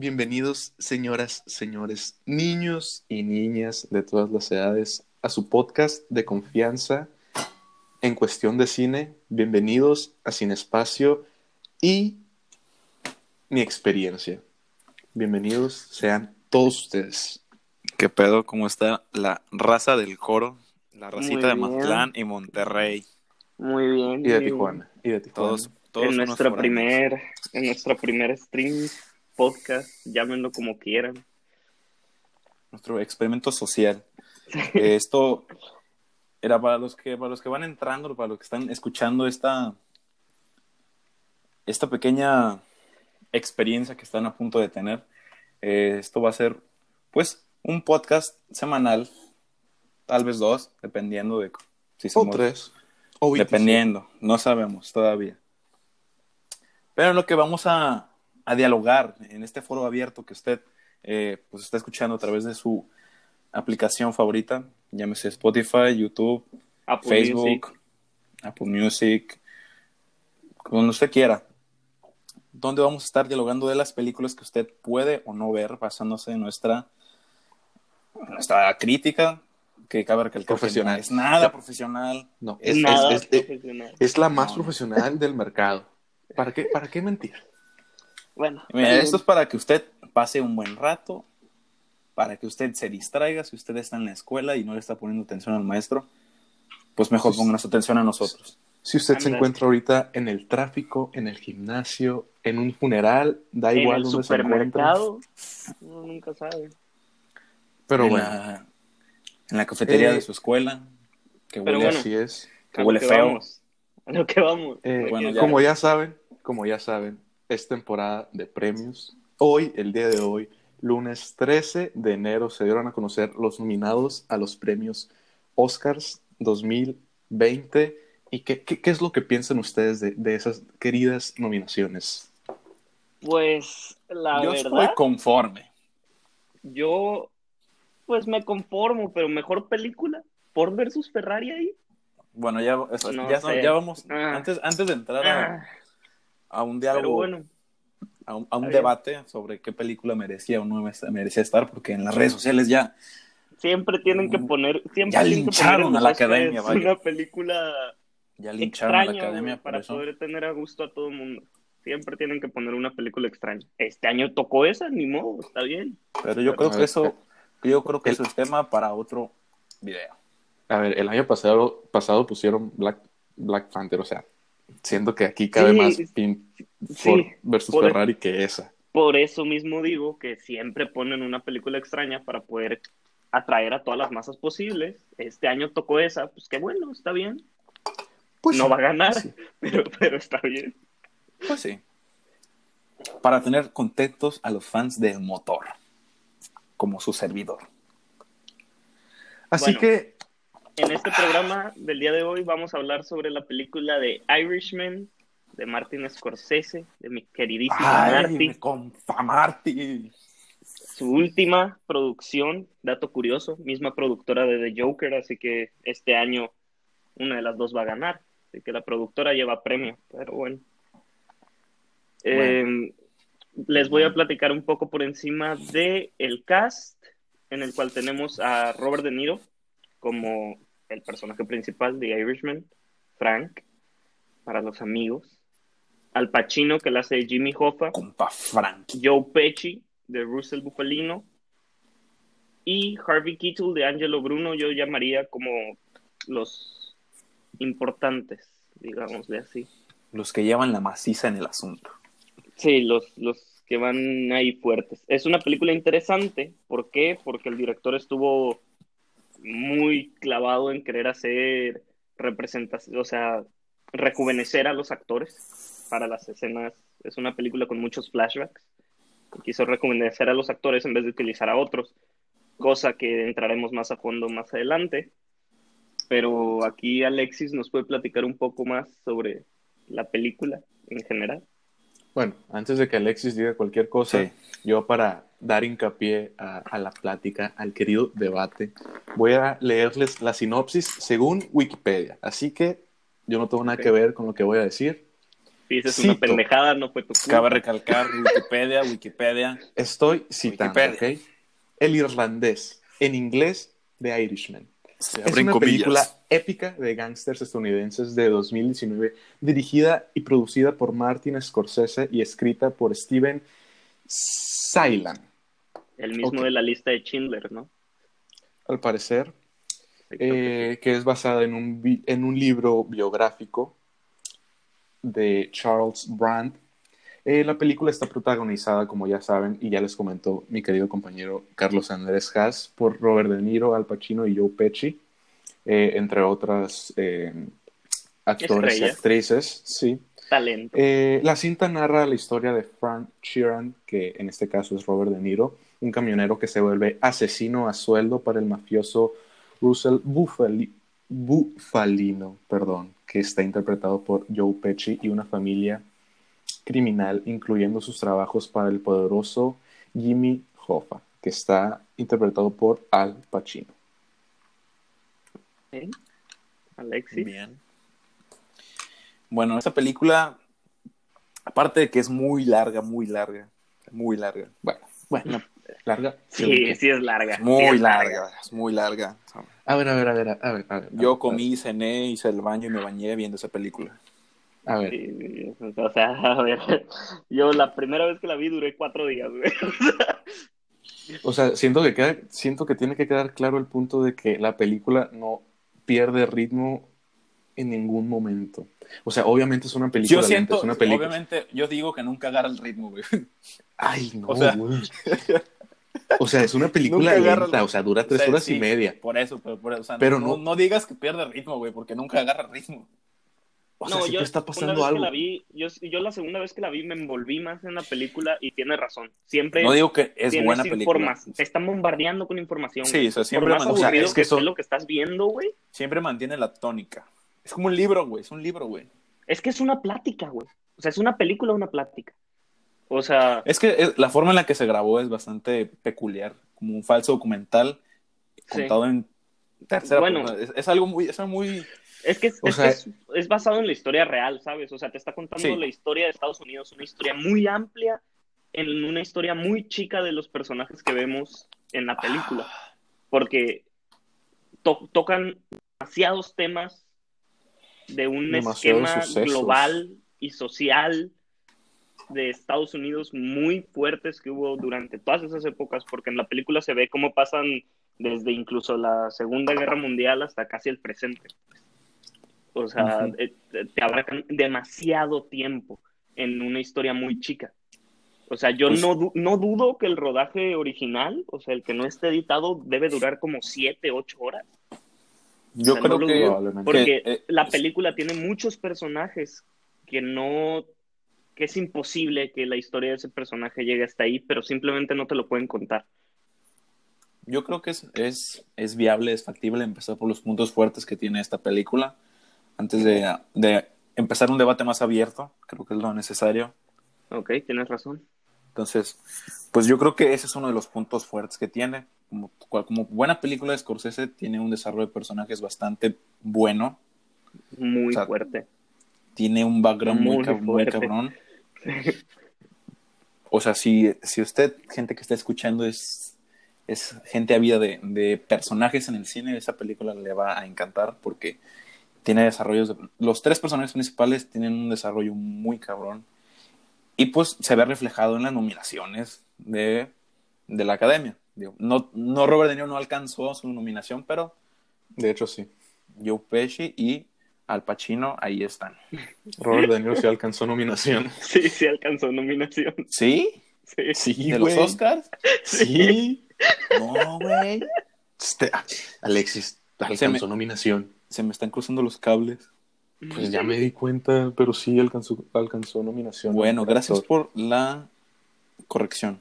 Bienvenidos, señoras, señores, niños y niñas de todas las edades, a su podcast de confianza en cuestión de cine. Bienvenidos a Sin Espacio y mi experiencia. Bienvenidos sean todos ustedes. ¿Qué pedo? ¿Cómo está la raza del coro? La racita de bien. Mazatlán y Monterrey. Muy bien. Y de. Tijuana. Y de Tijuana. Todos, todos En foráneos. primer, en nuestro primer stream, podcast, llámenlo como quieran. Nuestro experimento social. Eh, Esto era para los que para los que van entrando, para los que están escuchando esta esta pequeña experiencia que están a punto de tener. Eh, esto va a ser, pues, un podcast semanal, tal vez dos, dependiendo de si O somos tres. O 25. Dependiendo, no sabemos todavía. Pero lo que vamos a, a dialogar en este foro abierto que usted eh, pues está escuchando a través de su aplicación favorita, llámese Spotify, YouTube, Apple Facebook, Music. Apple Music, donde usted quiera. Donde vamos a estar dialogando de las películas que usted puede o no ver basándose en nuestra, nuestra crítica, que cabe recalcar que Profesional. no es nada profesional. No, es, Nada es- es- profesional. es la más No. profesional del mercado. ¿Para qué, ¿Para qué mentir? Bueno, Mira, esto es para que usted pase un buen rato, para que usted se distraiga. Si usted está en la escuela y no le está poniendo atención al maestro, pues mejor pónganos atención a nosotros. Si usted se encuentra ahorita en el tráfico, en el gimnasio, en un funeral, da bien. igual en el donde se encuentre. supermercado, uno nunca sabe. Pero en, bueno, la, en la cafetería Eh, de su escuela, que huele, bueno. así es. que huele feo. vamos, A lo que vamos. Eh, Bueno, ya. Como ya saben, como ya saben, es temporada de premios. Hoy, el día de hoy, lunes 13 de enero, se dieron a conocer los nominados a los premios Oscars 2020. ¿Y qué, qué, qué es lo que piensan ustedes de, de esas queridas nominaciones? Pues la Yo verdad, estoy conforme. yo pues me conformo, pero mejor película. Ford versus Ferrari ahí. Bueno, ya, eso- No ya, sé. ya vamos. Ah. Antes, antes de entrar a, Ah, a un pero diálogo, bueno, a un, a un debate sobre qué película merecía o no merecía estar, porque en las redes sociales ya siempre tienen que poner, siempre Mm. Ya tienen que lincharon poner a la academia, vaya. una película Ya lincharon a la extraña academia güey, por para eso. poder tener a gusto a todo el mundo. Siempre tienen que poner una película extraña. Este año tocó esa, ni modo, está bien. Pero yo creo A que eso, yo creo que el- eso es tema para otro video. A ver, el año pasado, pasado pusieron Black, Black Panther, o sea, siento que aquí cabe Sí, más Pin- sí, versus por- Ferrari que esa. Por eso mismo digo que siempre ponen una película extraña para poder atraer a todas las masas posibles. Este año tocó esa, pues qué bueno, está bien. Pues no sí, va a ganar, sí. pero, pero está bien. Pues sí. Para tener contentos a los fans del motor, como su servidor. Así Bueno. que En este programa del día de hoy vamos a hablar sobre la película de Irishman de Martin Scorsese, de mi queridísimo Marty. me confa Marty. Su última producción, dato curioso, misma productora de The Joker, así que este año una de las dos va a ganar. Así que la productora lleva premio, pero bueno. Eh, les voy a platicar un poco por encima de el cast, en el cual tenemos a Robert De Niro como el personaje principal de Irishman, Frank, para los amigos. Al Pacino, que la hace Jimmy Hoffa. Compa Frankie. Joe Pesci de Russell Bufalino y Harvey Keitel de Angelo Bruno yo llamaría como los importantes, digámosle así. Los que llevan la maciza en el asunto. Sí, los, los que van ahí fuertes. Es una película interesante, ¿por qué? Porque el director estuvo muy clavado en querer hacer representación, o sea, rejuvenecer a los actores para las escenas. Es una película con muchos flashbacks. Quiso rejuvenecer a los actores en vez de utilizar a otros, cosa que entraremos más a fondo más adelante. Pero aquí Alexis nos puede platicar un poco más sobre la película en general. Bueno, antes de que Alexis diga cualquier cosa, Sí. yo para dar hincapié a, a la plática, al querido debate, voy a leerles la sinopsis según Wikipedia. Así que yo no tengo nada Ok. que ver con lo que voy a decir. Si dices Cito. una pendejada, no fue tu culpa. Cabe recalcar Wikipedia, Wikipedia. Estoy citando, Wikipedia. ¿ok? El irlandés, en inglés, The Irishman. Se Es una comillas. película épica de gángsters estadounidenses de 2019, dirigida y producida por Martin Scorsese y escrita por Steven Sailan. El mismo de la lista de Schindler, ¿no? Al parecer, eh, que es basada en un, en un libro biográfico de Charles Brandt. Eh, la película está protagonizada, como ya saben, y ya les comentó mi querido compañero Carlos Andrés Haas, por Robert De Niro, Al Pacino y Joe Pesci, eh, entre otras eh, actores y actrices. Sí. Talento. La cinta narra la historia de Frank Sheeran, que en este caso es Robert De Niro, un camionero que se vuelve asesino a sueldo para el mafioso Russell Buffali- Bufalino, perdón, que está interpretado por Joe Pesci y una familia criminal, incluyendo sus trabajos para el poderoso Jimmy Hoffa, que está interpretado por Al Pacino. ¿Eh? Alexis. Bien. Bueno, esta película, aparte de que es muy larga, muy larga, muy larga. Bueno, bueno, larga. Sí, sí es larga. Muy es larga, es muy larga. A ver, a ver, a ver, a ver. A ver Yo a ver, comí, cené, hice el baño y me bañé viendo esa película. A ver. Sí, o sea, a ver, yo la primera vez que la vi duré cuatro días, güey. O sea, siento que queda, siento que tiene que quedar claro el punto de que la película no pierde ritmo en ningún momento. O sea, obviamente es una película Yo lenta, siento, es una película. obviamente, yo digo que nunca agarra el ritmo, güey. Ay, no, O sea- güey. O sea, es una película lenta, el- o sea, dura tres O sea, horas sí, y media. Por eso, pero, por- o sea, Pero no, no- no digas que pierde ritmo, güey, porque nunca agarra ritmo. O sea, siempre está una pasando algo. la vi, yo, yo la segunda vez que la vi me envolví más en la película y tiene razón. Siempre No digo que es buena película. Te están bombardeando con información. Sí, o sea, siempre Por más man- o sea, aburrido es que que son- esté lo que estás viendo, güey. Siempre mantiene la tónica. Es como un libro, güey, es un libro, güey. Es que es una plática, güey. O sea, es una película, una plática. O sea, Es que es- la forma en la que se grabó es bastante peculiar, como un falso documental Sí. contado en tercera Bueno. persona. Es, es algo muy, es algo muy, es que, es, es sea- que es, es basado en la historia real, ¿sabes? O sea, te está contando Sí. la historia de Estados Unidos, una historia muy amplia, en una historia muy chica de los personajes que vemos en la película. Porque to- tocan demasiados temas de un Demasiados esquema sucesos. global y social de Estados Unidos muy fuertes que hubo durante todas esas épocas, porque en la película se ve cómo pasan desde incluso la Segunda Guerra Mundial hasta casi el presente. O sea, eh, te abarcan demasiado tiempo en una historia muy chica. O sea, yo Pues- no, no dudo que el rodaje original, o sea, el que no esté editado, debe durar como siete, ocho horas. yo O sea, creo no que, dudo. Porque que, eh, la película tiene muchos personajes que no, que es imposible que la historia de ese personaje llegue hasta ahí, pero simplemente no te lo pueden contar. yo creo que es, es, es viable, es factible empezar por los puntos fuertes que tiene esta película antes de, de empezar un debate más abierto, creo que es lo necesario. Ok, tienes razón. Entonces, pues yo creo que ese es uno de los puntos fuertes que tiene. Como, buena película de Scorsese, tiene un desarrollo de personajes bastante bueno. Muy O sea, fuerte. Tiene un background muy, Muy cab- muy cabrón. O sea, si, si usted, gente que está escuchando, es, es gente ávida de, de personajes en el cine, esa película le va a encantar porque tiene desarrollos. de- los tres personajes principales tienen un desarrollo muy cabrón. Y pues se ve reflejado en las nominaciones de, de la academia. Digo, no, no Robert De Niro no alcanzó su nominación, pero De hecho, sí. Joe Pesci y Al Pacino ahí están. Robert De Niro sí alcanzó nominación. Sí, sí alcanzó nominación. ¿Sí? Sí. Sí, ¿De los. Oscars? Sí. No, güey. Este, ah, Alexis alcanzó nominación. Se me están cruzando los cables. Pues ya me di cuenta, pero sí alcanzó, alcanzó nominación. Bueno, gracias actor. por la corrección.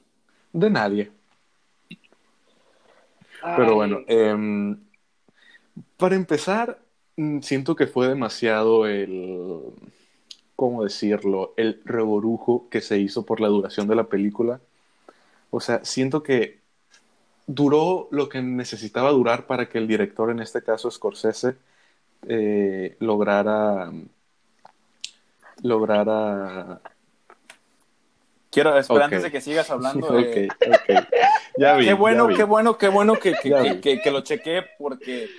De nadie. Ay, Pero bueno, em, para empezar, mm, siento que fue demasiado el, ¿cómo decirlo? El reborujo que se hizo por la duración de la película. O sea, siento que duró lo que necesitaba durar para que el director, en este caso Scorsese, eh, lograra lograra... Quiero, espera, Ok. antes de que sigas hablando, Ok, eh, ok. Ya vi, qué bueno, ya vi. qué bueno, qué bueno que, que, que, que- que lo chequé porque,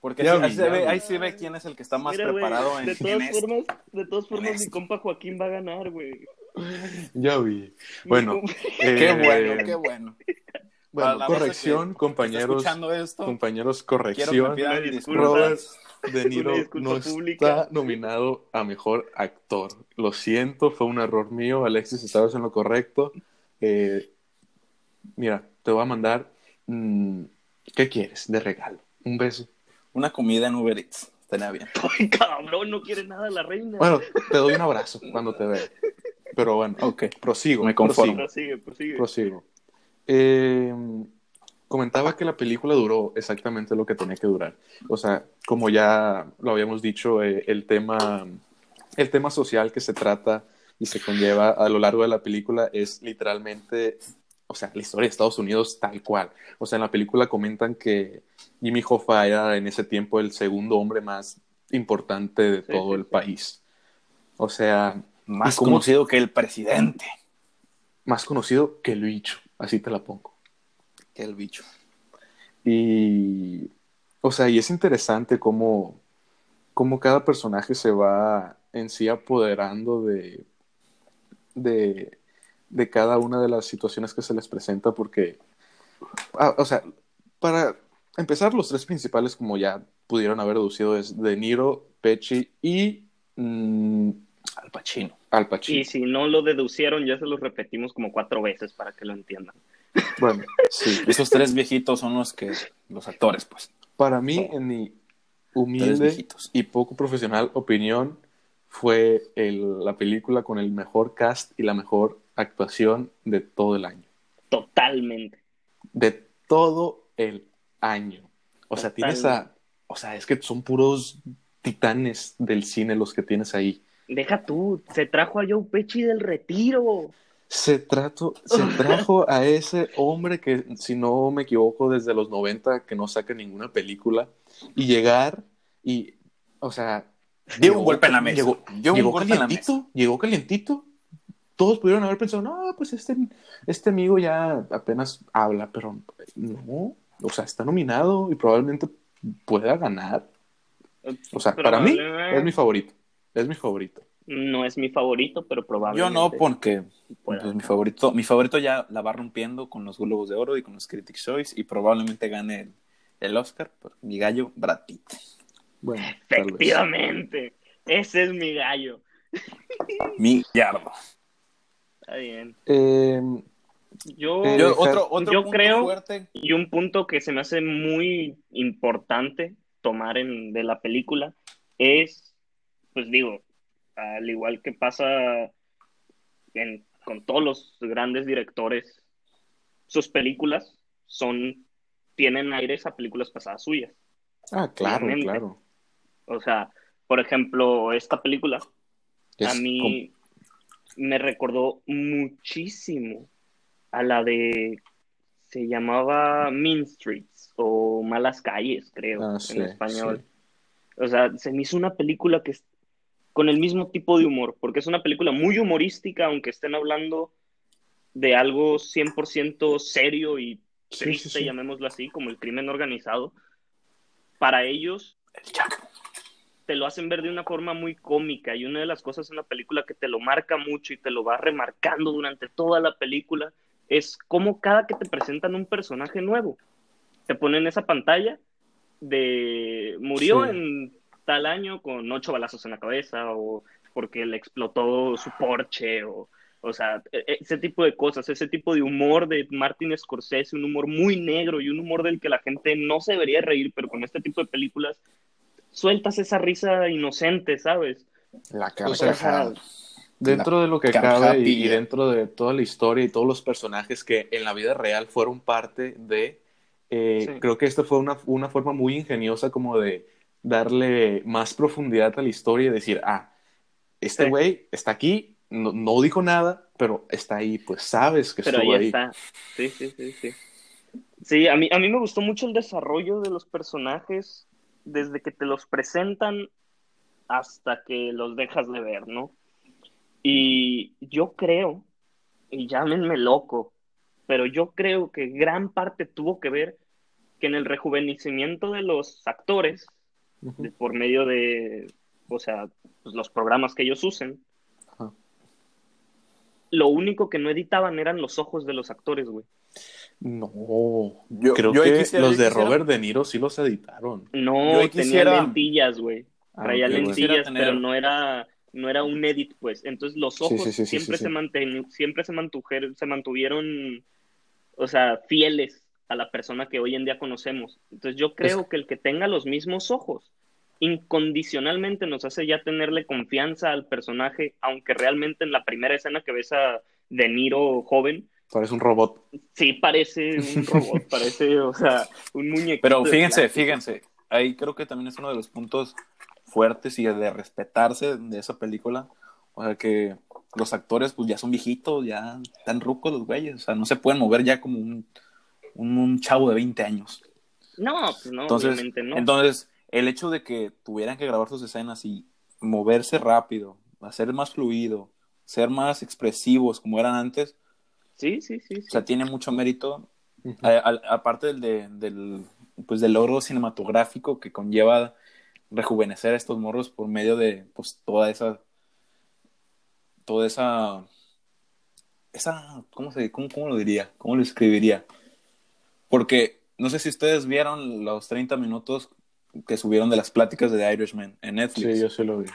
porque Ya sí, vi, ahí, se ve, ahí se ve quién es el que está más Mira, preparado en, de en todas esto. formas, de todas formas, mi compa Joaquín va a ganar, güey. Ya vi. Bueno, compa- Qué eh, bueno, qué bueno. Bueno, corrección, compañeros. esto, Compañeros, quiero que me corrección. pidan De Niro no pública. está nominado a mejor actor. Lo siento, fue un error mío. Alexis, estabas en lo correcto. Eh, mira, te voy a mandar. mm, ¿Qué quieres de regalo? Un beso. Una comida en Uber Eats. Estaría bien. Ay, cabrón, no quiere nada la reina. Bueno, te doy un abrazo cuando te vea. Pero bueno, Ok. prosigo. Me conformo. prosigue, prosigue. Prosigo. Eh, comentaba que la película duró exactamente lo que tenía que durar. O sea, como ya lo habíamos dicho, eh, el tema, el tema social que se trata y se conlleva a lo largo de la película es literalmente, o sea, la historia de Estados Unidos tal cual. O sea, en la película comentan que Jimmy Hoffa era en ese tiempo el segundo hombre más importante de Sí, todo sí, el sí. país. O sea, Más ¿Y cómo- conocido que el presidente. más conocido que el bicho, así te la pongo. Que el bicho. Y, o sea, y es interesante cómo, cómo cada personaje se va en sí apoderando de, de, de cada una de las situaciones que se les presenta, porque, ah, o sea, para empezar, los tres principales, como ya pudieron haber deducido, es De Niro, Pesci y mm, Al Pacino. Al Pacino. Y si no lo deducieron, ya se los repetimos como cuatro veces para que lo entiendan. Bueno, sí. Esos tres viejitos son los que. Los actores, pues. Para mí, en mi humilde y poco profesional opinión, fue el- la película con el mejor cast y la mejor actuación de todo el año. Totalmente. De todo el año. O sea, tienes a... O sea, es que son puros titanes del cine los que tienes ahí. Deja tú, se trajo a Joe Pesci del retiro. Se, trato, se trajo a ese hombre que, si no me equivoco, desde los 90 que no saca ninguna película y llegar y, o sea, Dio un golpe en la mesa. Llegó, Dio un llegó golpe en la calientito, llegó calientito. Todos pudieron haber pensado, no, pues este, este amigo ya apenas habla, pero no, o sea, está nominado y probablemente pueda ganar. O sea, para mí es mi favorito, es mi favorito. No es mi favorito, pero Yo probablemente. no, porque pues, mi favorito, mi favorito ya la va rompiendo con los Globos de Oro y con los Critics' Choice y probablemente gane el, el Oscar por mi gallo Brad Pitt. Bueno. Efectivamente. Ese es mi gallo. Mi yardo. Está bien. Eh, Yo, Eh, Yo, otro otro yo punto creo- fuerte. y un punto que se me hace muy importante tomar en, de la película es, pues digo, al igual que pasa en- con todos los grandes directores, sus películas son tienen aires a películas pasadas suyas. ah, claro, claro. O sea, por ejemplo, esta película Es a mí me recordó muchísimo a la de se llamaba Mean Streets o Malas Calles, creo, Ah, sí, en español. sí. O sea, se me hizo una película que es con el mismo tipo de humor, porque es una película muy humorística, aunque estén hablando de algo 100% serio y Sí, triste, sí, sí. llamémoslo así, como el crimen organizado. Para ellos, te lo hacen ver de una forma muy cómica y una de las cosas en la película que te lo marca mucho y te lo va remarcando durante toda la película es cómo cada que te presentan un personaje nuevo, te ponen esa pantalla de murió Sí. en tal año con ocho balazos en la cabeza o porque le explotó su Porsche o o sea, e- e- ese tipo de cosas, ese tipo de humor de Martin Scorsese, un humor muy negro y un humor del que la gente no se debería reír, pero con este tipo de películas sueltas esa risa inocente, ¿sabes? La O sea, carcajada. Dentro de lo que carcajada cabe y, dentro de toda la historia y todos los personajes que en la vida real fueron parte de, eh, Sí. creo que esta fue una, una forma muy ingeniosa como de darle más profundidad a la historia y decir, ah, este Sí. güey está aquí, no, no dijo nada, pero está ahí, pues sabes que Pero estuvo ahí ahí. está. Sí, sí, sí, sí. Sí, a mí, a mí me gustó mucho el desarrollo de los personajes desde que te los presentan hasta que los dejas de ver, ¿no? Y yo creo, y llámenme loco, pero yo creo que gran parte tuvo que ver que en el rejuvenecimiento de los actores, Por medio de, o sea, pues, los programas que ellos usen, Ajá. lo único que no editaban eran los ojos de los actores, güey. No, Yo- creo yo que quisiera- los de quisiera- Robert De Niro sí los editaron. No, Yo ahí tenía quisiera- lentillas, güey. Ah, Traía lentillas, Quisiera tener- pero no era, no era un edit, pues. Entonces los ojos sí, sí, sí, siempre, sí, se sí. manten- siempre se mantuvieron, o sea, fieles a la persona que hoy en día conocemos. Entonces yo creo que el que tenga los mismos ojos incondicionalmente nos hace ya tenerle confianza al personaje, aunque realmente en la primera escena que ves a De Niro joven, Parece un robot. sí parece un robot, parece, o sea, un muñequito. Pero fíjense, fíjense, ahí creo que también es uno de los puntos fuertes y de respetarse de esa película. O sea que los actores pues ya son viejitos, ya están rucos los güeyes, o sea, no se pueden mover ya como un, un, un chavo de 20 años. No, pues no, Entonces, obviamente no. entonces, el hecho de que tuvieran que grabar sus escenas y moverse rápido, hacer más fluido, ser más expresivos como eran antes, Sí, sí, sí. sí. o sea, tiene mucho mérito aparte del, de- del, pues, del logro cinematográfico que conlleva rejuvenecer a estos morros por medio de pues toda esa toda esa esa ¿cómo se cómo, cómo lo diría? ¿Cómo lo escribiría? Porque no sé si ustedes vieron los 30 minutos que subieron de las pláticas de The Irishman en Netflix Sí, yo sí lo vi.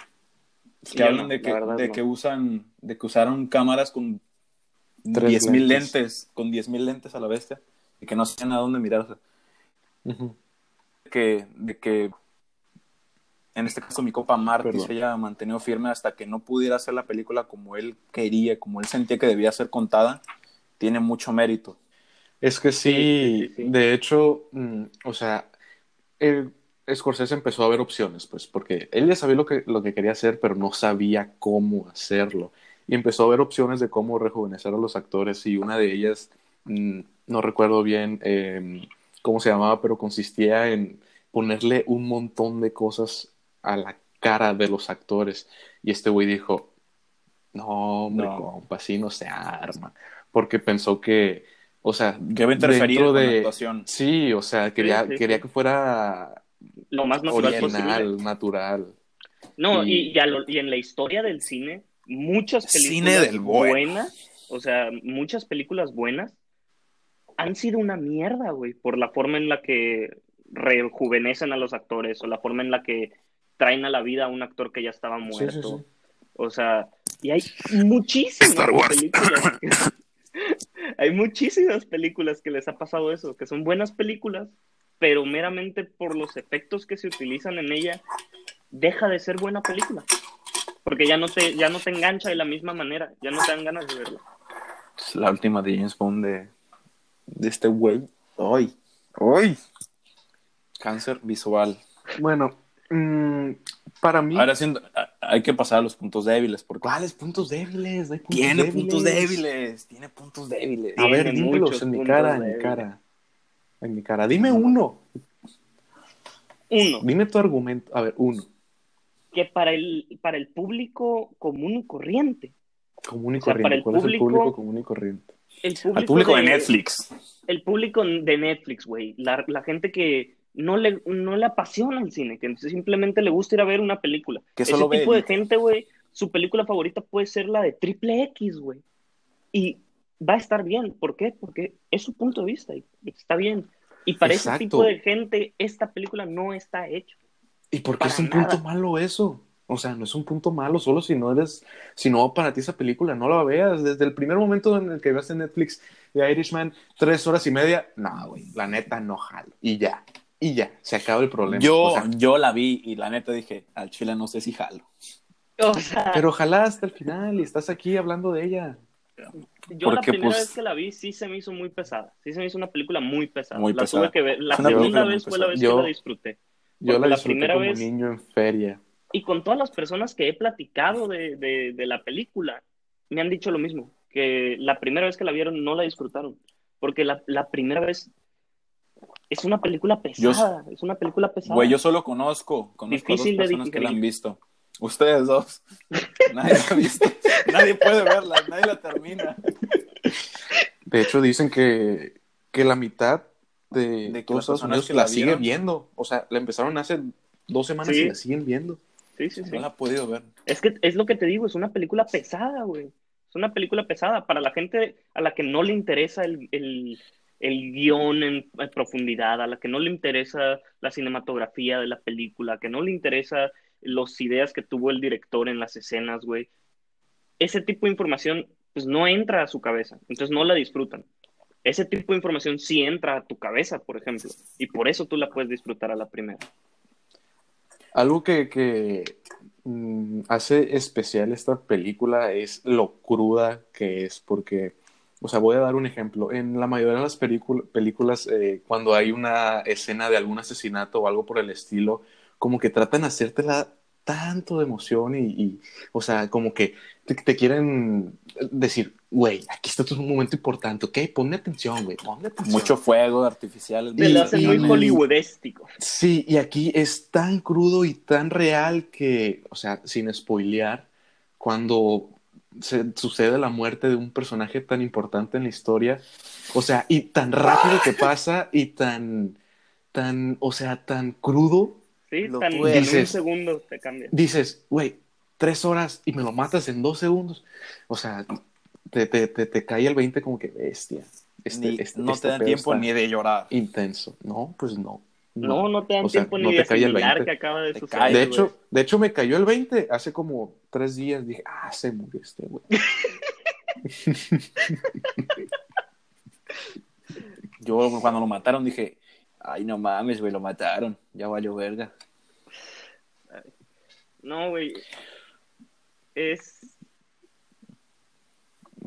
que Yo hablan no, de que, de no. que usan de que usaron cámaras con Tres 10.000 lentes. lentes. con 10.000 lentes a la bestia y que no sabían a dónde mirar o sea, Ujú. que, de que en este caso mi copa Marty Perdón. se haya mantenido firme hasta que no pudiera hacer la película como él quería, como él sentía que debía ser contada, tiene mucho mérito. Es que sí, de hecho, mm, o sea, el Scorsese empezó a ver opciones, pues, porque él ya sabía lo que, lo que quería hacer, pero no sabía cómo hacerlo. Y empezó a ver opciones de cómo rejuvenecer a los actores, y una de ellas, mm, no recuerdo bien eh, cómo se llamaba, pero consistía en ponerle un montón de cosas a la cara de los actores. Y este güey dijo, no, hombre, No. compa, así no se arma. Porque pensó que, o sea, Que dentro con la de... actuación. Sí, o sea, quería, sí, quería que fuera Lo más natural original, posible. natural. No, Y- y, lo- en la historia del cine, muchas películas Cine del bueno. buenas, o sea, muchas películas buenas han sido una mierda, güey, por la forma en la que rejuvenecen a los actores o la forma en la que traen a la vida a un actor que ya estaba Sí, muerto. sí, sí. O sea, y hay muchísimas Star Wars. películas. hay muchísimas películas que les ha pasado eso, que son buenas películas, pero meramente por los efectos que se utilizan en ella, deja de ser buena película. Porque ya no te, ya no te engancha de la misma manera, ya no te dan ganas de verla. Es la última de James Bond de, de este güey. ¡Ay! ¡Ay! Cáncer visual. Bueno, mm, para mí... Ahora siento, hay que pasar a los puntos débiles porque ¿Cuáles puntos débiles? No hay puntos tiene débiles. puntos débiles, tiene puntos débiles. A ver, dímelos en mi cara, en mi cara. En mi cara. Dime uno. Uno, Dime tu argumento. A ver, uno. que para el, para el público común y corriente, Común y O sea, para corriente. el ¿Cuál es el público- público común y corriente? el público, Al público de Netflix. el público de Netflix, güey, la, la gente que no le, no le apasiona el cine, que simplemente le gusta ir a ver una película. Que Ese tipo de gente, güey, su película favorita puede ser la de Triple X, güey. Y va a estar bien. ¿Por qué? Porque es su punto de vista y está bien. Y para Exacto. ese tipo de gente, esta película no está hecha. ¿Y por qué es un nada. punto malo eso? O sea, no es un punto malo, solo si no eres, si no para ti esa película, no la veas. Desde el primer momento en el que veas en Netflix The Irishman, tres horas y media, no, güey, la neta no jalo. Y ya, y ya, se acaba el problema. Yo, O sea, yo la vi y la neta dije, al chile no sé si jalo. O sea, pero ojalá hasta el final y estás aquí hablando de ella. yo la porque, primera pues, vez que la vi sí se me hizo muy pesada. Sí se me hizo una película muy pesada. Muy la pesada. tuve que ver. La segunda vez fue la vez Yo- que la disfruté. Yo Porque la la disfruté primera como vez- niño en feria. Y con todas las personas que he platicado de, de, de la película, me han dicho lo mismo, que la primera vez que la vieron no la disfrutaron, porque la, la primera vez es una película pesada, es una película pesada. Güey, yo solo conozco, conozco a dos Difícil de personas que la han visto. Ustedes dos. Nadie la ha visto. nadie puede verla, nadie la termina. De hecho, dicen que, que la mitad de, De todos Estados personas Unidos que la, la sigue viendo. O sea, la empezaron hace dos semanas Sí. y la siguen viendo. Sí, sí, sí. No la ha podido ver. Es que es lo que te digo, es una película pesada, güey. Es una película pesada para la gente a la que no le interesa el, el, el guion en, profundidad, a la que no le interesa la cinematografía de la película, que no le interesa las ideas que tuvo el director en las escenas, güey. Ese tipo de información, pues no entra a su cabeza, entonces no la disfrutan. Ese tipo de información sí entra a tu cabeza, por ejemplo, y por eso tú la puedes disfrutar a la primera. Algo que, que mm, hace especial esta película es lo cruda que es, porque, o sea, voy a dar un ejemplo. En la mayoría de las película- películas, eh, cuando hay una escena de algún asesinato o algo por el estilo, como que tratan de hacértela tanto de emoción y, y, o sea, como que te, te quieren decir, güey, aquí está un momento importante, ¿ok? Ponme atención, güey, ponme atención. Mucho fuego artificiales. Se Y- lo hacen muy hollywoodéstico. Sí, y aquí es tan crudo y tan real que, o sea, sin spoilear, cuando se sucede la muerte de un personaje tan importante en la historia, o sea, y tan rápido que pasa y tan, tan, o sea, tan crudo, Sí, Lo tan, en un segundo te cambia. dices, güey, tres horas y me lo matas en dos segundos. O sea, te, te, te, te cae el 20 como que bestia. Este, Ni- este- no este te dan pedo tiempo ni de llorar. Intenso. No, pues no. No, no te dan O sea, tiempo no ni te de cae el asimilar 20. que acaba de Te suceder. cae, De hecho, de hecho, me cayó el 20 hace como tres días. Dije, ah, se murió este güey. Yo cuando lo mataron dije, ay, no mames, güey, lo mataron. Ya valió verga. No, güey. Es.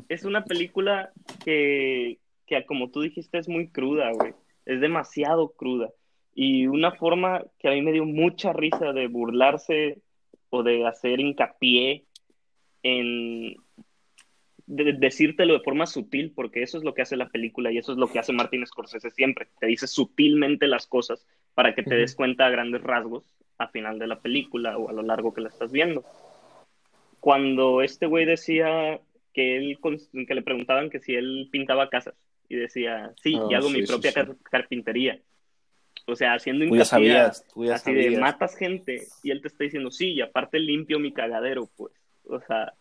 Es una película que, que, como tú dijiste, es muy cruda, güey. Es demasiado cruda. Y una forma que a mí me dio mucha risa de burlarse o de hacer hincapié en de decírtelo de forma sutil, porque eso es lo que hace la película y eso es lo que hace Martin Scorsese siempre. Te dice sutilmente las cosas para que te des cuenta a grandes rasgos a final de la película o a lo largo que la estás viendo. Cuando este güey decía que él que le preguntaban que si él pintaba casas y decía, sí, y Ah, hago sí, mi propia sí. carpintería. O sea, haciendo Tú ya hincapié a- sabías, tú ya así de sabías. matas gente y él te está diciendo, sí, y aparte limpio mi cagadero, pues. O sea,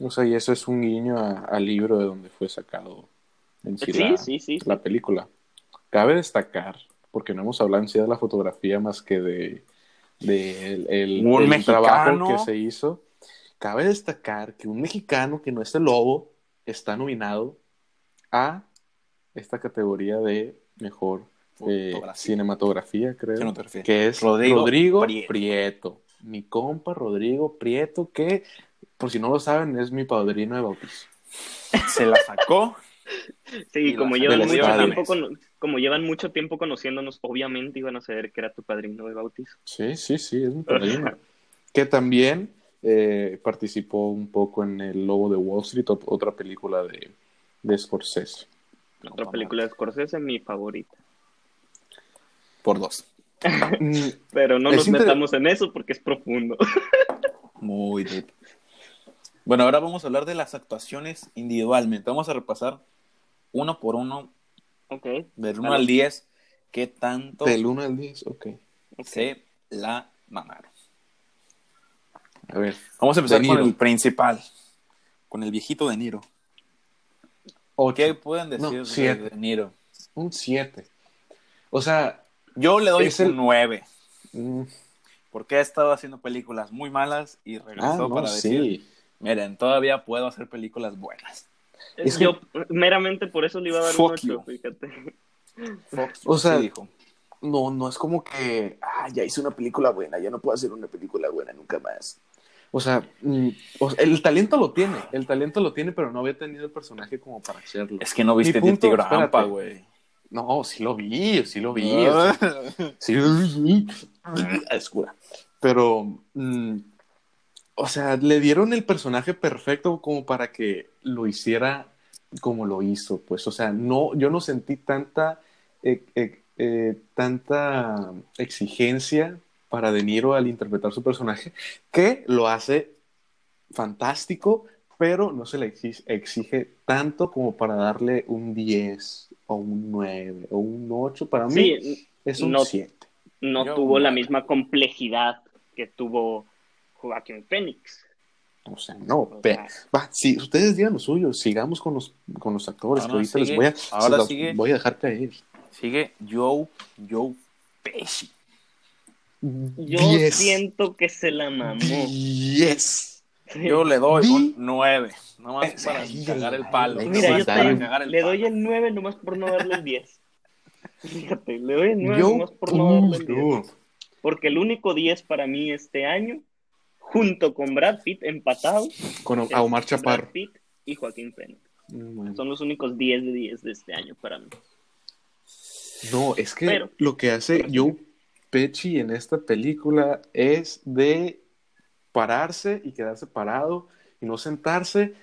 O sea, y eso es un guiño al libro de donde fue sacado en sí, sí, la, sí, sí, sí. la película. Cabe destacar, porque no hemos hablado en sí de la fotografía más que de, de el, el- Un el mexicano. trabajo que se hizo. Cabe destacar que un mexicano que no es el lobo está nominado a esta categoría de mejor eh, Fotografía. cinematografía, creo. Cinematografía. que es Rodrigo Rodrigo, Prieto. Prieto. Mi compa Rodrigo Prieto, que por si no lo saben, es mi padrino de bautizo. Se la sacó. Sí, Y como llevan, mucho tiempo como llevan mucho tiempo conociéndonos, obviamente iban a saber que era tu padrino de bautizo. Sí, sí, sí, es mi padrino. que también eh, participó un poco en El Lobo de Wall Street, ot- otra película de, de Scorsese. Otra película de Scorsese, mi favorita. Por dos. Pero no Es nos inter- metamos en eso porque es profundo. Muy deep. Bueno, ahora vamos a hablar de las actuaciones individualmente. Vamos a repasar uno por uno, ok, del 1 Dale. al 10, qué tanto Del 1 al 10, ok. se la mamaron. A ver, Vamos a empezar con el principal, con el viejito de Niro. ¿Qué pueden decir No, de, siete. de Niro? un 7. O sea, Yo le doy Es el- un 9, mm, porque ha estado haciendo películas muy malas y regresó ah, no, para decir, sí. miren, todavía puedo hacer películas buenas. Es que- Yo meramente por eso le iba a dar Fuck un 8, you. fíjate. O sea, Sí dijo. no, no es como que, ah, ya hice una película buena, ya no puedo hacer una película buena nunca más. O sea, mm, el talento lo tiene, el talento lo tiene, pero no había tenido el personaje como para hacerlo. Es que no viste Dirty Grandpa, espérate. güey. No, sí lo vi, sí lo vi. sea, sí, sí, escura. Pero, mm, o sea, le dieron el personaje perfecto como para que lo hiciera como lo hizo, pues, o sea, no, yo no sentí tanta, eh, eh, eh, tanta exigencia para De Niro al interpretar su personaje, que lo hace fantástico, pero no se le exige, exige tanto como para darle un 10 o un 9 o un 8. Para mí es un no- 7. no Yo, tuvo la misma complejidad que tuvo Joaquín Phoenix. O sea, no, O sea, va, si ustedes digan lo suyo, sigamos con los, con los actores, Ahora que ahorita les voy a, ahora se los sigue- voy a dejar caer. Sigue Joe, Joe Pesci. yo 10. siento que se la mamó. 10. Yo le doy un 9. Nomás para sí, cagar el palo. Mira, yo para cagar el le palo. doy el 9 nomás por no darle el 10. Fíjate, le doy el 9 Yo, nomás por no darle el 10. no. Porque el único 10 para mí este año, junto con Brad Pitt empatado, Con es Omar Chaparro. Brad Pitt y Joaquín Phoenix. Son los únicos 10 de 10 de este año para mí. No, es que Pero- lo que hace Joe Pesci en esta película es de pararse y quedarse parado y no sentarse,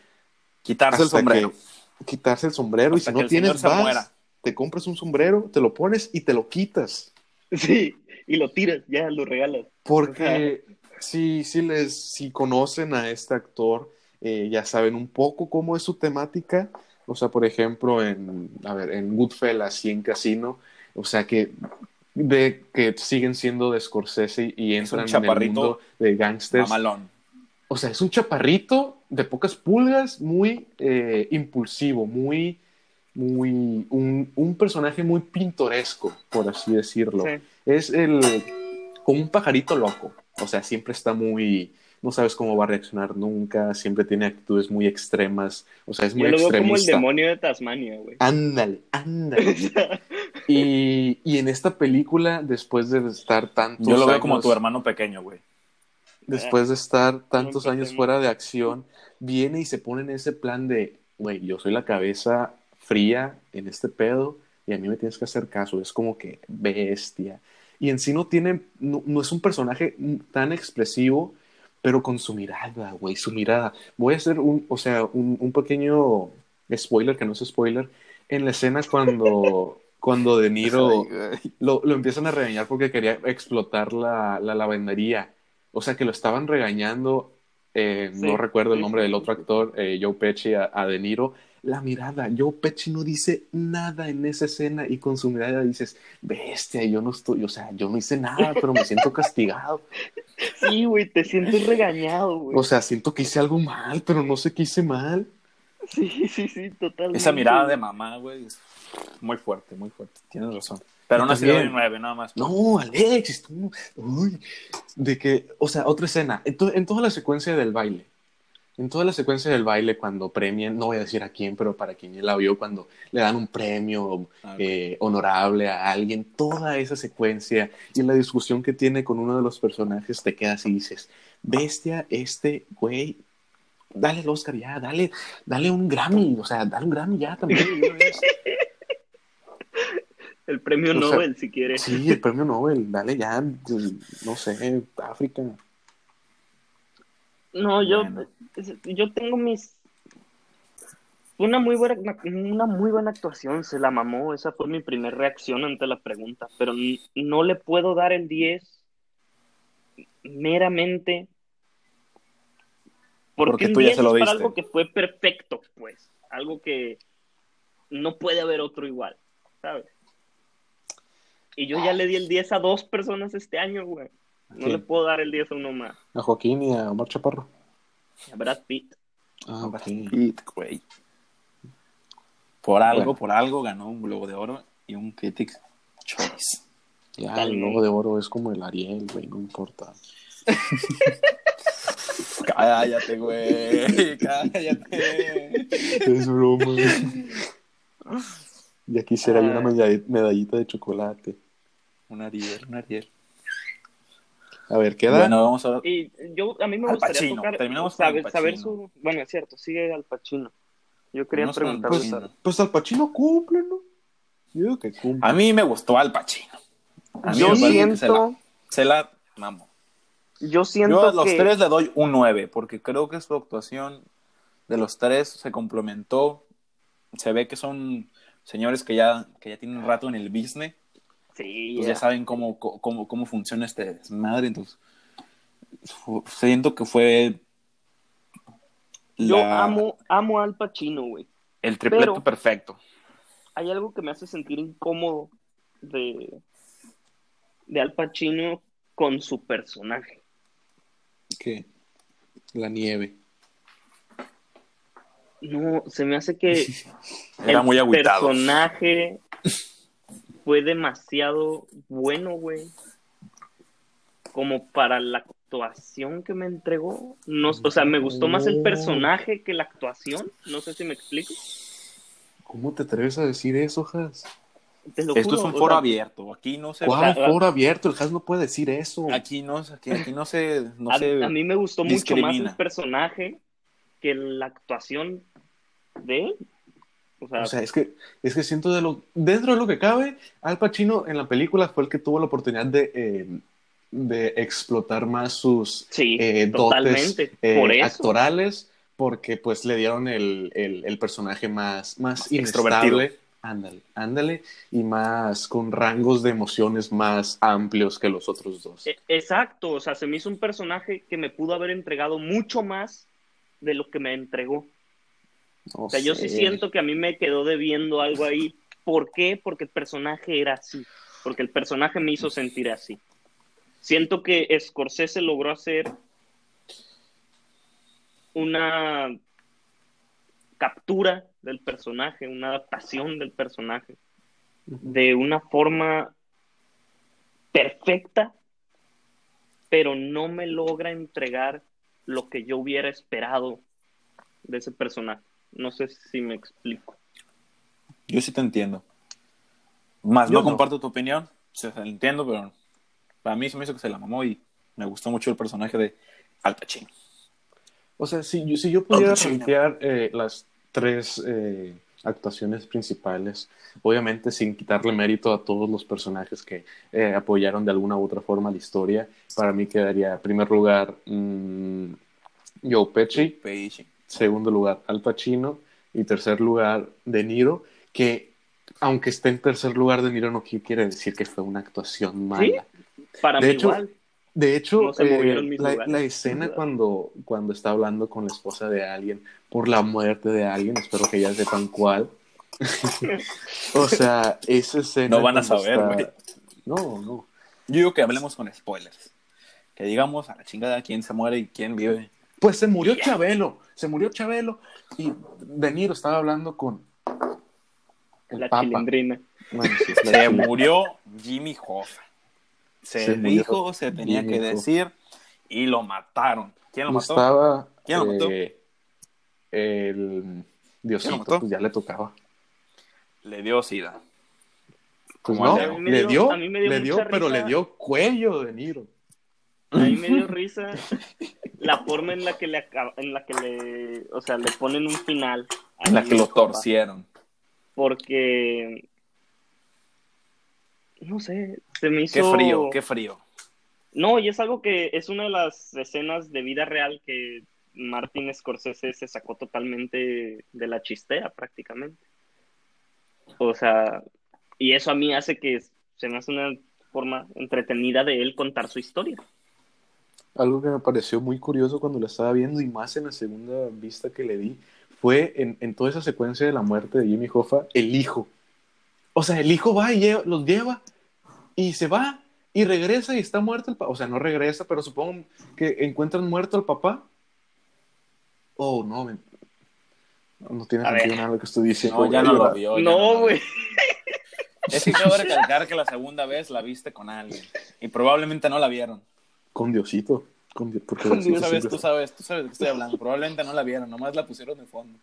Quitarse el sombrero. que- quitarse el sombrero Hasta y si no tienes vas, te compras un sombrero, te lo pones y te lo quitas. Sí, y lo tiras, ya lo regalas. Porque si, si les si conocen a este actor, eh, ya saben un poco cómo es su temática. O sea, por ejemplo, en, a ver, en Goodfellas y en Casino, o sea que de que siguen siendo de Scorsese y entran en el chaparrito mundo de gangsters. Mamalón. O sea, es un chaparrito de pocas pulgas, muy eh, impulsivo, muy, muy, un, un personaje muy pintoresco, por así decirlo Sí. es el como un pajarito loco. O sea, siempre está muy, no sabes cómo va a reaccionar nunca, siempre tiene actitudes muy extremas. O sea, es muy Yo lo veo como el demonio de Tasmania, güey. Ándale, ándale. y, y en esta película, después de estar tantos Yo lo veo como tu hermano pequeño, güey. después de estar tantos años fuera de acción, viene y se pone en ese plan de, güey, yo soy la cabeza fría en este pedo y a mí me tienes que hacer caso. Es como que bestia. Y en sí no tiene, no, no es un personaje tan expresivo, pero con su mirada, güey, su mirada. Voy a hacer un, o sea, un, un pequeño spoiler, que no es spoiler, en la escena cuando, cuando De Niro lo, lo empiezan a regañar porque quería explotar la, la lavandería. O sea, que lo estaban regañando, eh, Sí, no recuerdo el nombre sí, del otro actor, eh, Joe Pesci, a, a De Niro. La mirada, Joe Pesci no dice nada en esa escena y con su mirada dices, bestia, yo no estoy, o sea, yo no hice nada, pero me siento castigado. Sí, güey, te sientes regañado, güey. O sea, siento que hice algo mal, pero no sé qué hice mal. Sí, sí, sí, totalmente. Esa mirada de mamá, güey, es muy fuerte, muy fuerte. Tienes razón. Pero aún así le doy 9, nada más. No, Alexis, tú, uy, de que, o sea, otra escena, en, to- en toda la secuencia del baile, en toda la secuencia del baile cuando premian, no voy a decir a quién, pero para quien ya la vio, cuando le dan un premio Ah, eh, honorable a alguien, toda esa secuencia y la discusión que tiene con uno de los personajes, te quedas y dices, bestia, este güey, dale el Oscar ya, dale, dale un Grammy, o sea, dale un Grammy ya también. El premio O sea, Nobel, si quieres. Sí, el premio Nobel, dale ya, no sé, África. No, yo, Bueno. yo tengo mis. Una muy buena, una muy buena actuación, se la mamó. Esa fue mi primera reacción ante la pregunta. Pero no le puedo dar el 10 meramente porque, Porque tú ya 10 se lo para diste. algo que fue perfecto, pues. Algo que no puede haber otro igual, ¿sabes? Y yo ya le di el 10 a dos personas este año, güey. No le puedo dar el 10 a uno más. A Joaquín y a Omar Chaparro. A Brad Pitt. Ah, ok. Pitt, güey. Por algo, Bueno. por algo ganó un Globo de Oro y un Critics Choice. Ya, el logo de oro es como el Ariel, güey, no importa. Cállate, güey. Cállate. Es broma. ya quisiera yo una medall- medallita de chocolate. Un Ariel, un Ariel. A ver, ¿queda? Bueno, vamos a ver. Y yo, a mí me Al gustaría Pacino. tocar, Terminamos con Al saber, saber Pacino. su... Bueno, es cierto, sigue Al Pacino. Yo quería Terminamos con Al preguntarle... Pacino. algo. Pues Al Pacino cumple, ¿no? Yo digo que cumple. A mí me gustó Al Pacino. A mí Yo me parece que se la, siento, se la mamó. yo siento Yo a los que... tres le doy un 9, porque creo que su actuación de los tres se complementó. Se ve que son señores que ya, que ya tienen un rato en el business Sí, pues ya. ya saben cómo, cómo, cómo funciona este desmadre. Entonces, siento que fue. Yo amo, amo a Al Pacino, güey. el tripleto pero- perfecto. Hay algo que me hace sentir incómodo de, de Al Pacino con su personaje. ¿Qué? La nieve. No, se me hace que Era el muy agüitado. personaje fue demasiado bueno, güey. Como para la actuación que me entregó. No, o sea, me gustó más el personaje que la actuación. No sé si me explico. ¿Cómo te atreves a decir eso, Has? Esto juro, es un o foro sea, abierto. Aquí no se. ¿Cuál foro abierto? El Has no puede decir eso. Aquí no, aquí, aquí no se. No a, se a mí me gustó mucho más el personaje que la actuación de él. O sea, O sea, es que, es que siento de lo. Dentro de lo que cabe, Al Pacino en la película fue el que tuvo la oportunidad de, eh, de explotar más sus sí, eh, dotes eh, Por actorales, porque pues le dieron el, el- el personaje más, más Más inestable. Ándale, ándale, y más con rangos de emociones más amplios que los otros dos. E- Exacto, o sea, se me hizo un personaje que me pudo haber entregado mucho más de lo que me entregó. No O sea, yo sí siento que a mí me quedó debiendo algo ahí. ¿Por qué? Porque el personaje era así. Porque el personaje me hizo sentir así. Siento que Scorsese logró hacer una captura del personaje, una adaptación del personaje de una forma perfecta, pero no me logra entregar lo que yo hubiera esperado de ese personaje. No sé si me explico. Yo sí te entiendo. Más Yo no no. comparto tu opinión. Te entiendo, pero para mí se me hizo que se la mamó y me gustó mucho el personaje de Al Pacino. O sea, si yo, si yo pudiera rankear eh, las tres eh, actuaciones principales, obviamente sin quitarle mérito a todos los personajes que eh, apoyaron de alguna u otra forma la historia, para mí quedaría en primer lugar mm, Joe Pesci, Pesci. segundo lugar Al Pacino y tercer lugar De Niro, que aunque esté en tercer lugar De Niro no quiere decir que fue una actuación mala. Para De mí hecho, igual. De hecho, No se eh, la, escena cuando, cuando está hablando con la esposa de alguien por la muerte de alguien, espero que ya sepan cuál. o sea, esa escena. No van a saber, está- güey. No, no. Yo digo que hablemos con spoilers. Que digamos a la chingada quién se muere y quién vive. Pues se murió Chabelo, se murió Chabelo y De Niro estaba hablando con el La Papa. chilindrina. Bueno, sí, la Se murió Jimmy Hoffa. Se, dijo, se tenía que decir y lo mataron. ¿Quién lo mató? Estaba ¿Quién lo mató? eh, el Diosito, mató? pues ya le tocaba. Le dio sida. Pues no, le dio- a mí me dio le dio, pero risa. le dio cuello De Niro. A mí me dio risa la forma en la que le acaba- en la que le, o sea, le ponen un final. a En la que lo torcieron. Porque no sé, se me hizo Qué frío, qué frío. No, y es algo que es una de las escenas de vida real que Martin Scorsese se sacó totalmente de la chistera prácticamente. O sea, y eso a mí hace que se me hace una forma entretenida de él contar su historia. Algo que me pareció muy curioso cuando lo estaba viendo y más en la segunda vista que le di fue en, en toda esa secuencia de la muerte de Jimmy Hoffa, el hijo. O sea, el hijo va y lleva- los lleva y se va y regresa y está muerto el papá. O sea, no regresa, pero supongo que encuentran muerto al papá. Oh, no, me- no tiene A sentido ver. nada lo que estoy diciendo. No, ya no lo vio. ya No, lo güey. Es que quiero recalcar que la segunda vez la viste con alguien. Y probablemente no la vieron. Con Diosito. Con Dios, porque Con Diosito Dios, Tú sabes, siempre tú sabes, tú sabes de qué estoy hablando. Probablemente no la vieron, nomás la pusieron de fondo.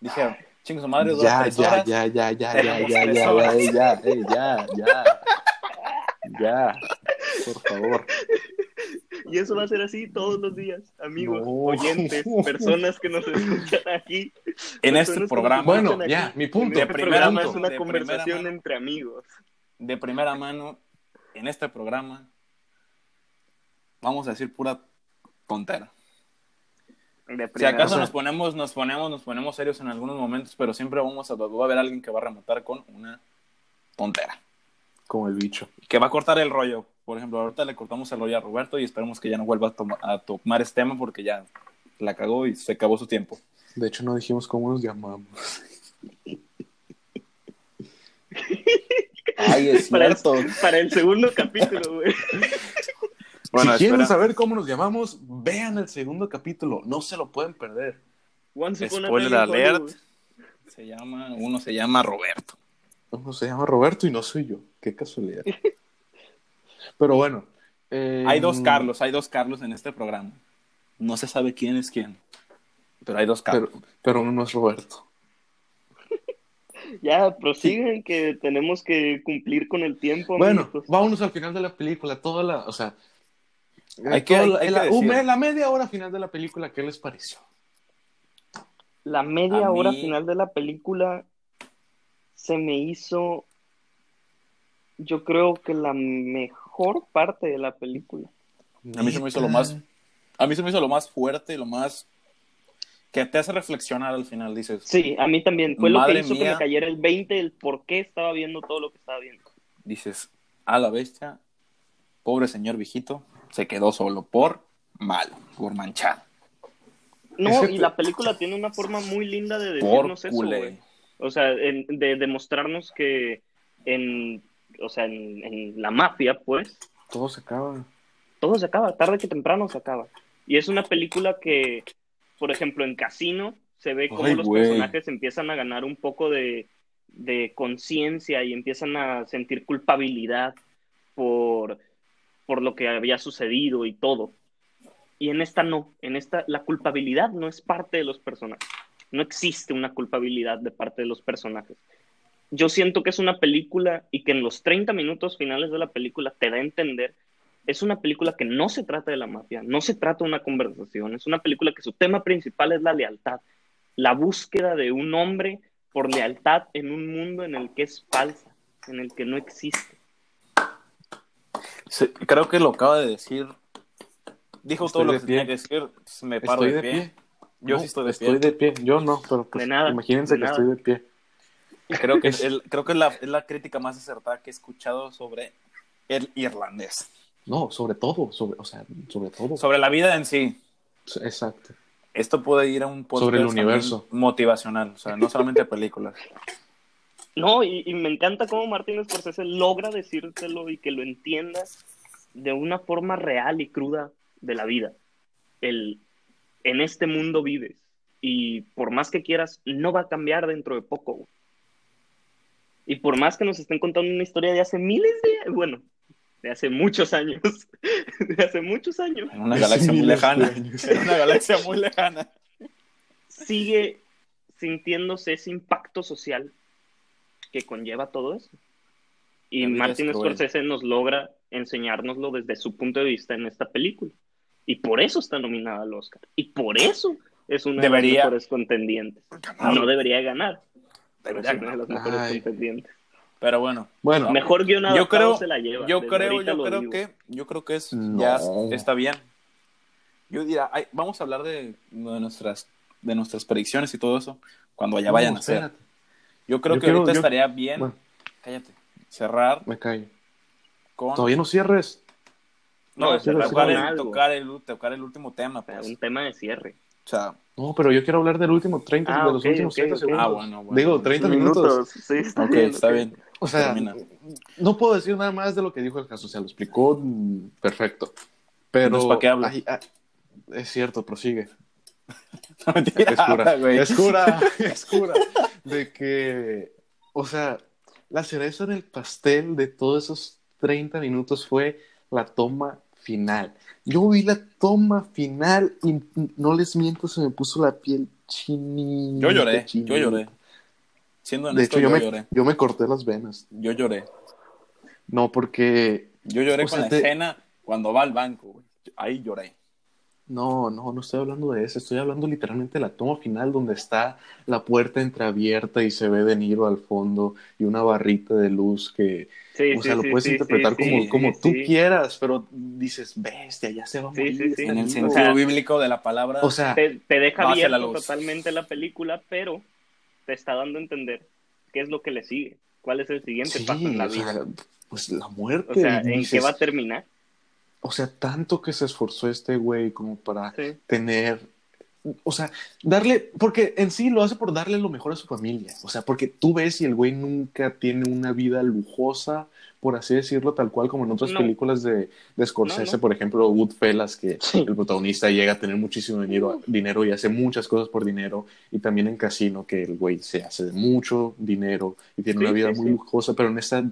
Dijeron, chingo su madre, dura Ya, tres ya, horas. ya, ya, ya, ya, ya, ya, horas. ya, ya, eh, ya, ya, ya, por favor. Y eso va a ser así todos los días, amigos, No. oyentes, personas que nos escuchan aquí. En este programa, Bueno, ya, mi punto, Este de programa mano, es una conversación mano. entre amigos. de primera mano, en este programa, vamos a decir pura tontera. Si acaso nos ponemos, nos ponemos, nos ponemos serios en algunos momentos, pero siempre vamos a, va a haber alguien que va a rematar con una tontera. Como el bicho. Que va a cortar el rollo. Por ejemplo, ahorita le cortamos el rollo a Roberto y esperemos que ya no vuelva a, toma- a tomar este tema porque ya la cagó y se acabó su tiempo. De hecho, no dijimos cómo nos llamamos. Ay, es Para el, cierto. para el segundo capítulo, güey. Bueno, si quieren espera. saber cómo nos llamamos, vean el segundo capítulo. No se lo pueden perder. Once Spoiler alert. Se llama, uno se llama Roberto. Uno se llama Roberto y no soy yo. Qué casualidad. Pero bueno. eh, Hay dos Carlos, hay dos Carlos en este programa. No se sabe quién es quién. Pero hay dos Carlos. Pero, pero uno no es Roberto. Ya, prosiguen que tenemos que cumplir con el tiempo. Bueno, amiguitos. vámonos al final de la película. Toda la, o sea, Hay que- toda hay- la, hay que la- decir. un- la media hora final de la película, ¿qué les pareció? La media A hora mí- final de la película se me hizo, yo creo que la mejor parte de la película. A mí se me hizo lo más, a mí se me hizo lo más fuerte, lo más que te hace reflexionar al final, dices. Sí, a mí también. Fue lo que hizo que me cayera el 20 del por qué estaba viendo todo lo que estaba viendo. dices, a la bestia, pobre señor viejito, se quedó solo por malo, por manchado, No, y la película tiene una forma muy linda de por decirnos eso, culé. güey. O sea, en- de demostrarnos que en, o sea, en, en la mafia, pues, Todo se acaba. todo se acaba, tarde que temprano se acaba. Y es una película que, por ejemplo, en Casino se ve cómo Ay, los personajes empiezan a ganar un poco de, de conciencia y empiezan a sentir culpabilidad por, por lo que había sucedido y todo. Y en esta no, en esta la culpabilidad no es parte de los personajes. No existe una culpabilidad de parte de los personajes. Yo siento que es una película y que en los 30 minutos finales de la película te da a entender es una película que no se trata de la mafia, no se trata de una conversación, es una película que su tema principal es la lealtad, la búsqueda de un hombre por lealtad en un mundo en el que es falsa, en el que no existe. Sí, creo que lo acaba de decir. Dijo Estoy todo lo que pie. tenía que decir. Me paro Estoy de, de pie. pie. Yo No, sí estoy de estoy pie. de pie. Yo no, pero pues, De nada, imagínense de que nada. estoy de pie. Creo que, el- creo que es, la, es la crítica más acertada que he escuchado sobre el irlandés. No, sobre todo, sobre, o sea, sobre todo. Sobre la vida en sí. Exacto. Esto puede ir a un podcast Sobre el universo. motivacional, o sea, no solamente películas. No, y, y me encanta cómo Martín Scorsese logra decírtelo y que lo entiendas de una forma real y cruda de la vida. El, en este mundo vives y por más que quieras, no va a cambiar dentro de poco. güey. Y por más que nos estén contando una historia de hace miles de, bueno, de hace muchos años, de hace muchos años, En una galaxia muy lejana. En una galaxia muy lejana. sigue sintiéndose ese impacto social que conlleva todo eso. Y Martin. Scorsese nos logra enseñárnoslo desde su punto de vista en esta película. Por eso está nominada al Oscar. Y por eso es una de Debería- las mejores contendientes. No debería ganar, pero es Debería una de las ganar. mejores Ay. contendientes. Pero bueno, Bueno, Mejor guion yo creo, se la lleva. yo creo, yo creo digo. que, yo creo que es, No. ya está bien. Yo diría, ay, vamos a hablar de, de nuestras, de nuestras predicciones y todo eso cuando no, vayan a ser. espérate, Yo creo Yo que quiero- ahorita yo- estaría bien, Bueno. cállate, cerrar me callo. con, Todavía no cierres. No, No, cerrar tocar, con el, algo. tocar, el, tocar el último tema, sea, pues. un tema de cierre. O sea, No, pero yo quiero hablar del último 30, Ah, de los ok, últimos ok, 30 ok. segundos. ah, bueno, bueno. Digo, 30 minutos. Sí, está bien, está bien. O sea, Termina. no puedo decir nada más de lo que dijo el caso. O sea, lo explicó mm, perfecto. Pero. Entonces, ¿para qué hablo? ay, ah, es cierto, prosigue. No, mentira, Es cura. güey. Es cura. Es cura. De que. O sea, la cereza en el pastel de todos esos 30 minutos fue la toma final. Yo vi la toma final y no les miento, se me puso la piel chinita. Yo lloré, yo lloré. Siendo De honesto, hecho, yo, yo, me, lloré. yo me corté las venas. Yo lloré. No, porque Yo lloré con sea, la te- escena cuando va al banco. Ahí lloré. No, no, no estoy hablando de eso, estoy hablando literalmente de la toma final donde está la puerta entreabierta y se ve De Niro al fondo y una barrita de luz que, Sí, o sí, sea, lo puedes sí, interpretar como, como tú quieras, pero dices, bestia, ya se va a morir. sí, sí. este En el niño". sentido O sea, bíblico de la palabra. O sea, te, te deja la abierto totalmente la película, pero te está dando a entender qué es lo que le sigue, cuál es el siguiente paso en la o sea, vida. pues la muerte. O sea, ¿en dices, qué va a terminar? O sea, tanto que se esforzó este güey como para Sí. tener, o sea, darle, porque en sí lo hace por darle lo mejor a su familia, o sea, porque tú ves y el güey nunca tiene una vida lujosa, por así decirlo, tal cual como en otras No. películas de, de Scorsese, No, no. por ejemplo, Goodfellas, que Sí. el protagonista llega a tener muchísimo dinero, dinero y hace muchas cosas por dinero, y también en Casino, que el güey se hace de mucho dinero y tiene Sí, una vida muy lujosa, pero en esta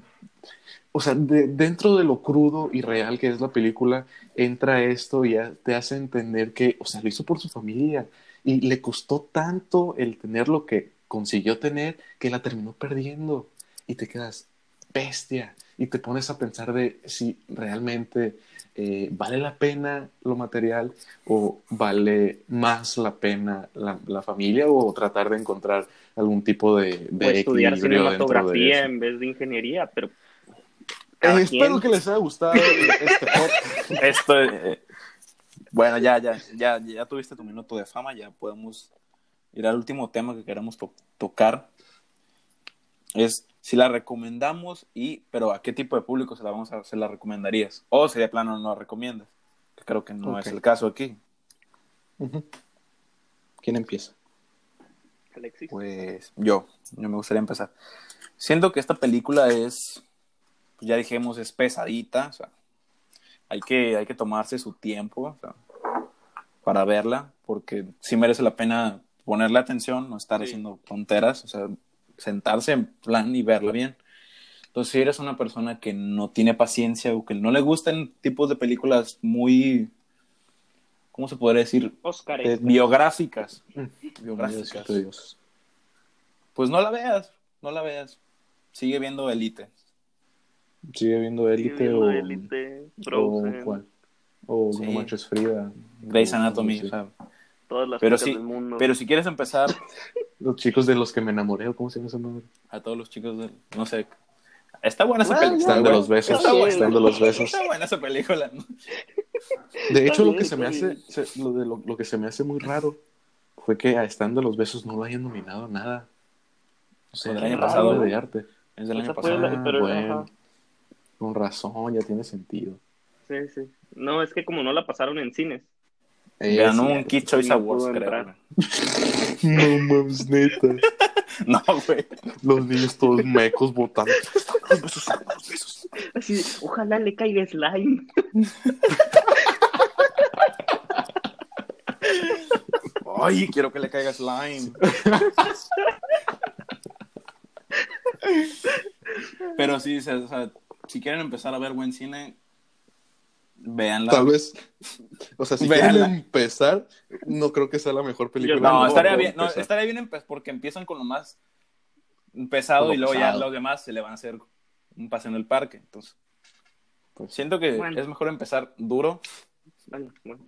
o sea, de- dentro de lo crudo y real que es la película, entra esto y te hace entender que, o sea, lo hizo por su familia y le costó tanto el tener lo que consiguió tener que la terminó perdiendo y te quedas bestia y te pones a pensar de si realmente eh, vale la pena lo material o vale más la pena la, la familia o tratar de encontrar algún tipo de, de O estudiar de cinematografía eso. en vez de ingeniería, pero cada Eh, espero quien. que les haya gustado este podcast. Esto, eh, bueno, ya, ya, ya, ya tuviste tu minuto de fama, ya podemos ir al último tema que queremos to- tocar. Es si la recomendamos y, pero a qué tipo de público se la vamos a, se la recomendarías. O si de plano no la recomiendas. Que creo que no Ok. es el caso aquí. Ujú. ¿Quién empieza? Alexis. Pues yo, yo me gustaría empezar. Siento que esta película es, pues ya dijimos, es pesadita, o sea, hay que, hay que tomarse su tiempo o sea, para verla, porque sí merece la pena ponerle atención, no estar Sí. haciendo tonteras, o sea, sentarse en plan y verla bien. Entonces, si eres una persona que no tiene paciencia o que no le gustan tipos de películas muy, ¿cómo se podría decir? Oscar. Eh, biográficas. Biográficas. Biográficas. Dios. Pues no la veas, no la veas. Sigue viendo Elite. ¿Sigue viendo Élite o, Elite, o cuál? O Sí. No Manches Frida. Grey's Anatomy. sí. o sea, todas las Pero sí, del mundo. pero si quieres empezar Los chicos de los que me enamoré, ¿o ¿cómo se llama ese nombre? a todos los chicos de, no sé, está buena esa Ah, película. Están de los besos. Está bueno. Están de los besos. Está buena esa película. ¿no? De hecho, lo que se me hace, se- lo, de lo, lo que se me hace muy raro fue que a Estando los besos no lo hayan nominado a nada. O sea, Del año raro pasado. de arte. Es del Esa año pasado. la- pero, bueno. Con razón, ya tiene sentido. Sí, sí. No, es que como no la pasaron en cines. Ganó un. Kid Choice no Awards, creo. No mames, neta. No, güey. Los niños todos mecos botando. Los besos, los besos. Así, ojalá le caiga slime. Ay, quiero que le caiga slime. Pero sí, o sea, si quieren empezar a ver buen cine, véanla. Tal vez. O sea, si Véanla. quieren empezar, no creo que sea la mejor película. Yo No, estaría bien, no, estaría bien porque empiezan con lo más pesado lo y luego pesado. ya los demás se le van a hacer un paseo en el parque. Entonces, Pues, siento que Bueno. es mejor empezar duro Bueno, bueno.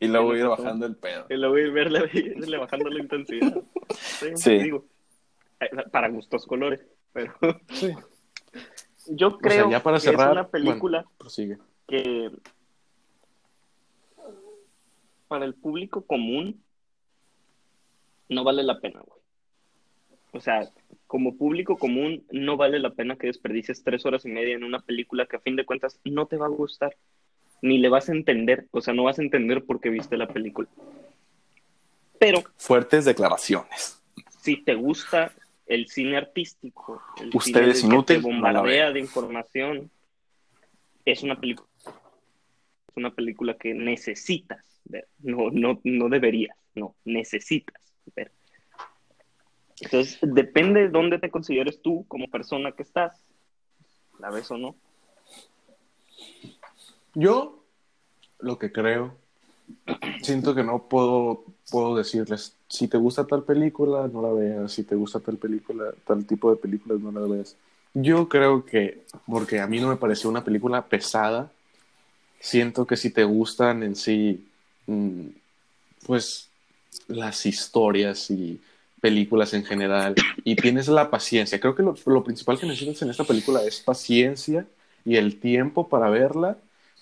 y luego ir razón. bajando el pedo. Y luego ir verle, bajando la intensidad. Sí, Sí. digo. Eh, Para gustos colores. Pero sí. Yo O sea, creo ya para que es una película bueno, que para el público común no vale la pena, güey. O sea, como público común no vale la pena que desperdicies tres horas y media en una película que a fin de cuentas no te va a gustar, ni le vas a entender, o sea, no vas a entender por qué viste la película. Pero Fuertes declaraciones. si te gusta el cine artístico, el Usted es cine que te bombardea de información, es una película, es una película que necesitas ver, no, no, no deberías, no, necesitas ver. Entonces, depende de dónde te consideres tú como persona que estás, la ves o no. Yo, lo que creo, siento que no puedo, puedo decirles, si te gusta tal película, no la veas, si te gusta tal película, tal tipo de películas, no la veas. Yo creo que, porque a mí no me pareció una película pesada, siento que si te gustan en sí, mm, pues las historias y películas en general, y tienes la paciencia, creo que lo, lo principal que necesitas en esta película es paciencia y el tiempo para verla,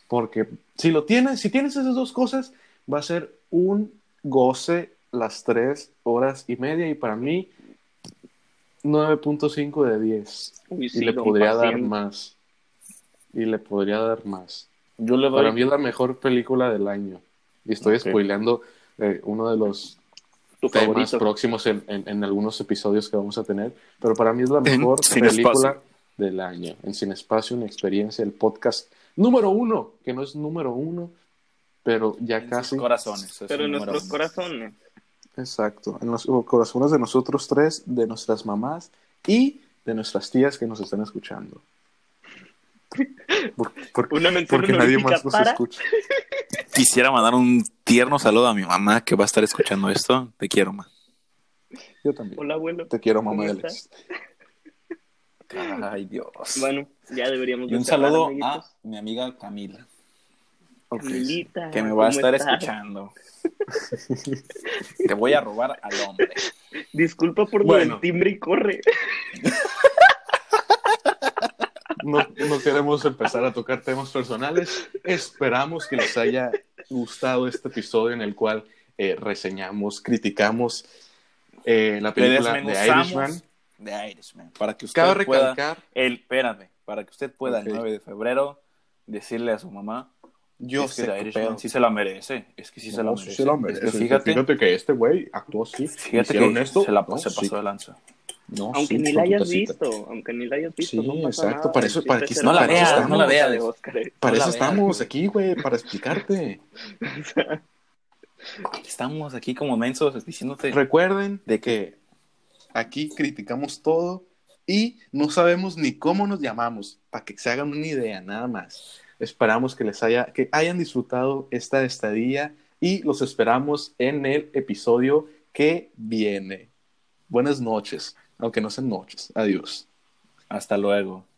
porque si lo tienes, si tienes esas dos cosas, va a ser un goce las tres horas y media, y para mí 9.5 de 10. Uy, Y sí, le don podría dar más. y le podría dar más. Yo le doy. Para mí es la mejor película del año. Y estoy Ok. spoileando eh, uno de los Tu temas favorito. próximos en, en- en algunos episodios que vamos a tener. Pero para mí es la mejor película del año. En Cinespacio, una experiencia, el podcast número uno, que no es número uno, pero ya en sus casi. corazones. es Pero en nuestros uno. corazones. Exacto, en los corazones de nosotros tres, de nuestras mamás y de nuestras tías que nos están escuchando. Por- por- Una porque nadie más nos para- escucha. Quisiera mandar un tierno saludo a mi mamá que va a estar escuchando esto. Te quiero, ma. Yo también. Hola, abuelo. Te quiero, mamá ¿Cómo de estás? Alex. Ay, Dios. Bueno, ya deberíamos y de un saludo a mi amiga Camila, Que me va a ¿cómo estar estás? escuchando. Te voy a robar al hombre. Disculpa por lo Bueno. del timbre y corre. No, no queremos empezar a tocar temas personales. Esperamos que les haya gustado este episodio en el cual eh, reseñamos, criticamos eh, la película de Irishman. de Irishman. Para que usted Cabe pueda, recalcar, el, espérame, para que usted pueda el 9 de febrero decirle a su mamá yo es que sé Irishman pedo. sí se la merece. Es que sí se la merece. sí se la merece. Es que fíjate, Fíjate que este güey actuó así. fíjate ¿Hicieron que esto? se, la, No, se pasó sí. de lanza. No, Aunque sí, ni la hayas visto, aunque ni la hayas visto, Sí, no pasa exacto, nada. para eso- para que- no la veas, no la veas. de Oscar. Para No eso estamos aquí, güey, para explicarte. Estamos aquí como mensos diciéndote. Recuerden de que aquí criticamos todo y no sabemos ni cómo nos llamamos, para que se hagan una idea, nada más. Esperamos que les haya, que hayan disfrutado esta estadía y los esperamos en el episodio que viene. Buenas noches, aunque no sean noches. Adiós. Hasta luego.